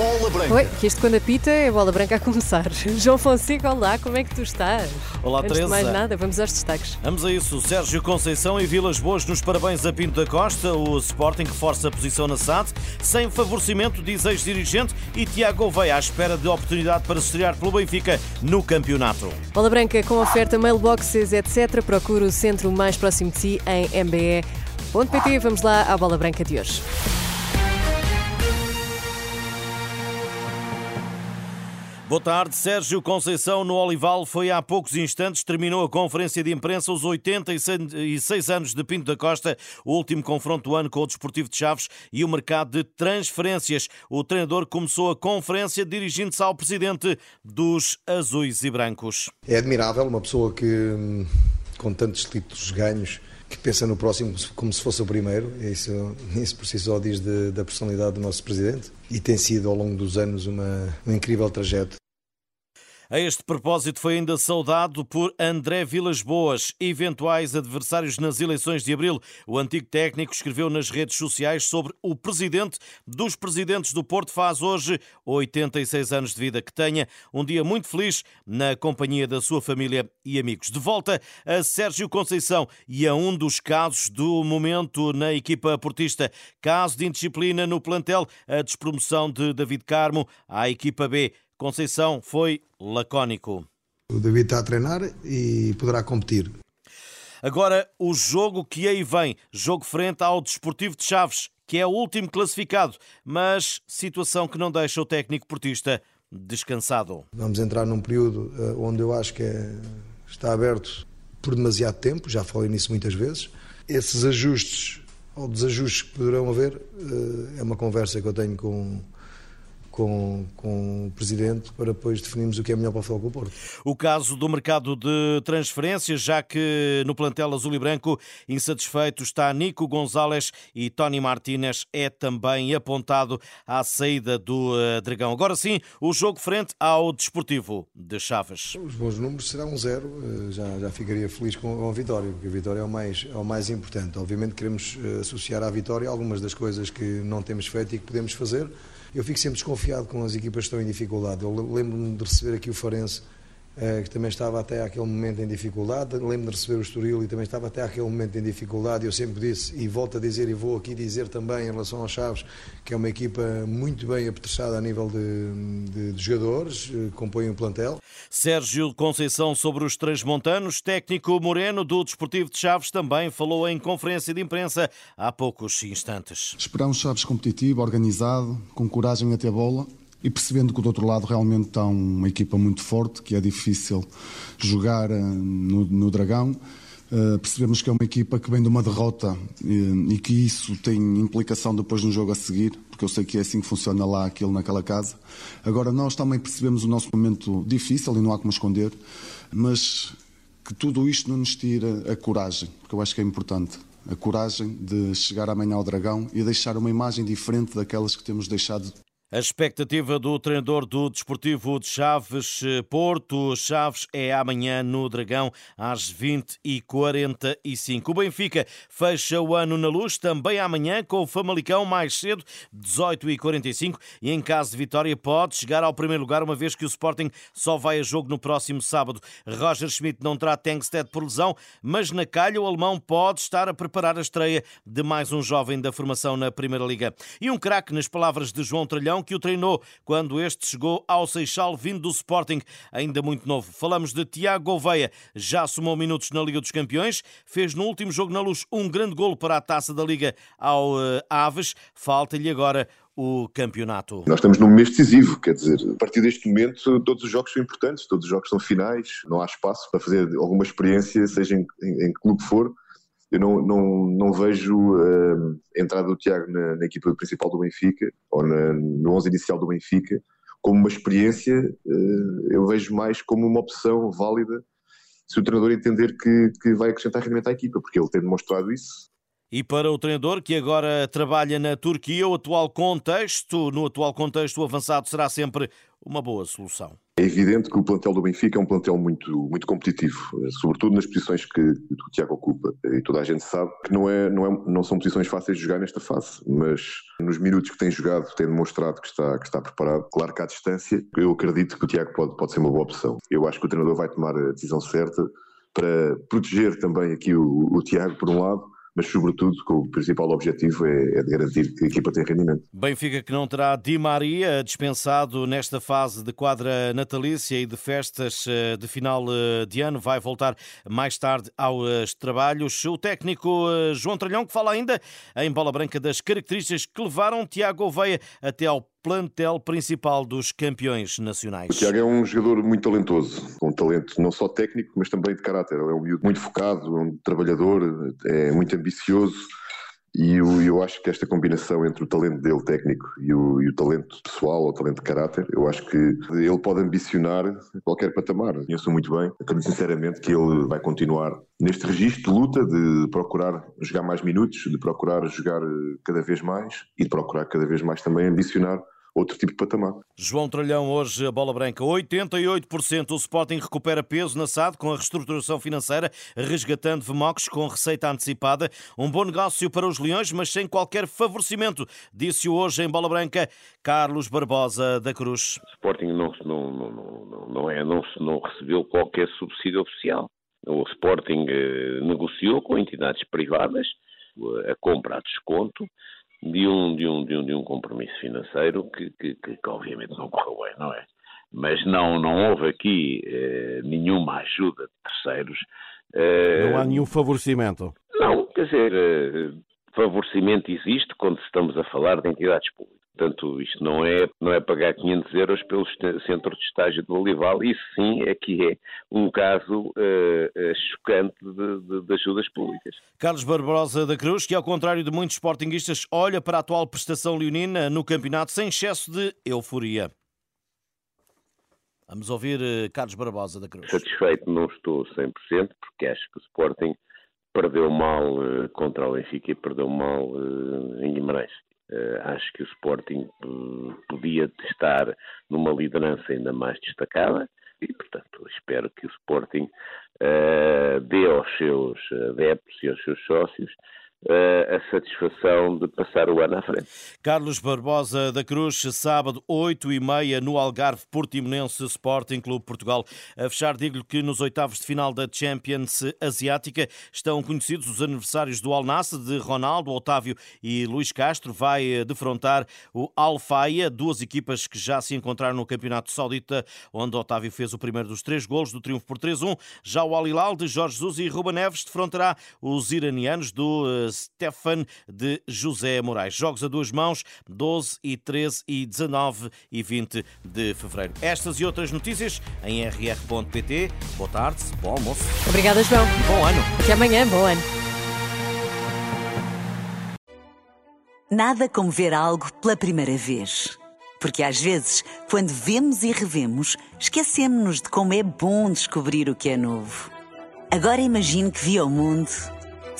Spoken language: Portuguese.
Bola Branca. Oi, que isto quando apita é bola branca a começar. João Fonseca, olá, como é que tu estás? Olá, Antes Teresa. de mais nada, vamos aos destaques. Vamos a isso. Sérgio Conceição e Vilas Boas nos parabéns a Pinto da Costa. O Sporting reforça a posição na SAD, sem favorecimento, diz ex-dirigente, e Tiago Gouveia à espera de oportunidade para estrear pelo Benfica no campeonato. Bola branca com oferta mailboxes, etc. Procura o centro mais próximo de si em mbe.pt. Vamos lá à bola branca de hoje. Boa tarde. Sérgio Conceição no Olival foi há poucos instantes. Terminou a conferência de imprensa os 86 anos de Pinto da Costa, o último confronto do ano com o Desportivo de Chaves e o mercado de transferências. O treinador começou a conferência dirigindo-se ao presidente dos Azuis e Brancos. É admirável uma pessoa que, com tantos títulos ganhos, que pensa no próximo como se fosse o primeiro. Isso, isso por si só diz de, da personalidade do nosso presidente. E tem sido, ao longo dos anos, uma, um incrível trajeto. A este propósito foi ainda saudado por André Vilas Boas, eventuais adversários nas eleições de abril. O antigo técnico escreveu nas redes sociais sobre o presidente dos presidentes do Porto faz hoje 86 anos de vida. Que tenha um dia muito feliz na companhia da sua família e amigos. De volta a Sérgio Conceição e a um dos casos do momento na equipa portista. Caso de indisciplina no plantel, a despromoção de David Carmo à equipa B. Conceição foi lacónico. O David está a treinar e poderá competir. Agora, o jogo que aí vem, jogo frente ao Desportivo de Chaves, que é o último classificado, mas situação que não deixa o técnico portista descansado. Vamos entrar num período eh, onde eu acho que é, está aberto por demasiado tempo, já falei nisso muitas vezes. Esses ajustes ou desajustes que poderão haver eh, é uma conversa que eu tenho com, com, com o Presidente para depois definirmos o que é melhor para o Futebol Porto. O caso do mercado de transferências, já que no plantel azul e branco insatisfeito está Nico Gonzalez e Tony Martínez é também apontado à saída do uh, Dragão. Agora sim, o jogo frente ao Desportivo de Chaves. Os bons números será um zero, uh, já, já ficaria feliz com, a vitória, porque a vitória é o, mais, é o mais importante. Obviamente queremos uh, associar à vitória algumas das coisas que não temos feito e que podemos fazer. Eu fico sempre desconfiado com as equipas que estão em dificuldade. Eu lembro-me de receber aqui o Farense, que também estava até àquele momento em dificuldade. Lembro-me de receber o Estoril e também estava até àquele momento em dificuldade. Eu sempre disse, e volto a dizer, e vou aqui dizer também em relação aos Chaves, que é uma equipa muito bem apetrechada a nível de, de, de jogadores, compõe um plantel. Sérgio Conceição sobre os transmontanos, técnico Moreno do Desportivo de Chaves também falou em conferência de imprensa há poucos instantes. Esperamos Chaves competitivo, organizado, com coragem até a bola e percebendo que do outro lado realmente está uma equipa muito forte, que é difícil jogar no, no Dragão. Uh, percebemos que é uma equipa que vem de uma derrota e, e, que isso tem implicação depois no jogo a seguir, porque eu sei que é assim que funciona lá aquilo naquela casa. Agora, nós também percebemos o nosso momento difícil e não há como esconder, mas que tudo isto não nos tira a coragem, porque eu acho que é importante. A coragem de chegar amanhã ao Dragão e deixar uma imagem diferente daquelas que temos deixado a expectativa do treinador do Desportivo de Chaves, Porto Chaves, é amanhã no Dragão às 20h45. O Benfica fecha o ano na luz também amanhã com o Famalicão mais cedo, 18h45, e em caso de vitória pode chegar ao primeiro lugar, uma vez que o Sporting só vai a jogo no próximo sábado. Roger Schmidt não terá Tengsted por lesão, mas na calha o alemão pode estar a preparar a estreia de mais um jovem da formação na Primeira Liga. E um craque, nas palavras de João Tralhão, que o treinou quando este chegou ao Seixal vindo do Sporting, ainda muito novo. Falamos de Tiago Gouveia, já somou minutos na Liga dos Campeões, fez no último jogo na Luz um grande golo para a Taça da Liga ao uh, Aves, falta-lhe agora o campeonato. Nós estamos num mês decisivo, quer dizer, a partir deste momento todos os jogos são importantes, todos os jogos são finais, não há espaço para fazer alguma experiência, seja em, em, em que clube for, eu não, não, não vejo uh, a entrada do Tiago na, na, equipa principal do Benfica, ou na, no 11 inicial do Benfica, como uma experiência, uh, eu vejo mais como uma opção válida se o treinador entender que, que vai acrescentar realmente à equipa, porque ele tem demonstrado isso e para o treinador que agora trabalha na Turquia, o atual contexto, no atual contexto, o avançado será sempre uma boa solução. É evidente que o plantel do Benfica é um plantel muito, muito competitivo, sobretudo nas posições que, o Tiago ocupa. E toda a gente sabe que não, é, não, é, não são posições fáceis de jogar nesta fase, mas nos minutos que tem jogado tem demonstrado que está, que está preparado. Claro que à distância, eu acredito que o Tiago pode, pode ser uma boa opção. Eu acho que o treinador vai tomar a decisão certa para proteger também aqui o, o Tiago, por um lado, mas sobretudo o principal objetivo é, é de garantir que a equipa tem rendimento. Benfica que não terá Di Maria dispensado nesta fase de quadra natalícia e de festas eh, de final eh, de ano, vai voltar mais tarde aos trabalhos. O técnico eh, João Tralhão que fala ainda em bola branca das características que levaram Tiago Oveia até ao plantel principal dos campeões nacionais. O Tiago é um jogador muito talentoso, com talento não só técnico, mas também de caráter. É um miúdo muito focado, é um trabalhador, é muito ambicioso e eu, eu, acho que esta combinação entre o talento dele técnico e o, e o talento pessoal, o talento de caráter, eu acho que ele pode ambicionar qualquer patamar. Conheço muito bem, acredito sinceramente que ele vai continuar neste registro de luta, de procurar jogar mais minutos, de procurar jogar cada vez mais e de procurar cada vez mais também ambicionar outro tipo de patamar. João Tralhão, hoje a bola branca, 88%. O Sporting recupera peso na SAD com a reestruturação financeira, resgatando VMOX com receita antecipada. Um bom negócio para os Leões, mas sem qualquer favorecimento, disse hoje em bola branca Carlos Barbosa da Cruz. O Sporting não, não, não, não, é, não, não recebeu qualquer subsídio oficial. O Sporting eh, negociou com entidades privadas a compra a desconto de um, de um, de um, de um compromisso financeiro que, que, que, que obviamente não correu bem, não é? Mas não, não houve aqui eh, nenhuma ajuda de terceiros. Eh, não há nenhum favorecimento? Não, quer dizer, eh, favorecimento existe quando estamos a falar de entidades públicas. Portanto, isto não é, não é pagar 500 euros pelo centro de estágio de Olival, isso sim é que é um caso uh, de, ajudas públicas. Carlos Barbosa da Cruz, que ao contrário de muitos sportinguistas, olha para a atual prestação leonina no campeonato sem excesso de euforia. Vamos ouvir Carlos Barbosa da Cruz. Satisfeito não estou 100%, porque acho que o Sporting perdeu mal uh, contra o Benfica e perdeu mal uh, em Guimarães. Acho que o Sporting podia estar numa liderança ainda mais destacada e, portanto, espero que o Sporting dê aos seus adeptos e aos seus sócios a satisfação de passar o ano à frente. Carlos Barbosa da Cruz, sábado, 8 e meia, no Algarve Portimonense Sporting Clube Portugal. A fechar, digo-lhe que nos oitavos de final da Champions Asiática estão conhecidos os aniversários do Al Nassr, de Ronaldo, Otávio e Luís Castro. Vai defrontar o Al Faia, duas equipas que já se encontraram no Campeonato Saudita, onde Otávio fez o primeiro dos três golos do triunfo por 3-1. Já o Al Hilal, de Jorge Jesus e Ruba Neves, defrontará os iranianos do eh, Stefan de José Moraes. Jogos a duas mãos, 12 e 13 e 19 e 20 de fevereiro. Estas e outras notícias em rr.pt. Boa tarde, bom almoço. Obrigada, João. Bom ano. Até amanhã, bom ano. Nada como ver algo pela primeira vez. Porque às vezes, quando vemos e revemos, esquecemos-nos de como é bom descobrir o que é novo. Agora imagine que viu o mundo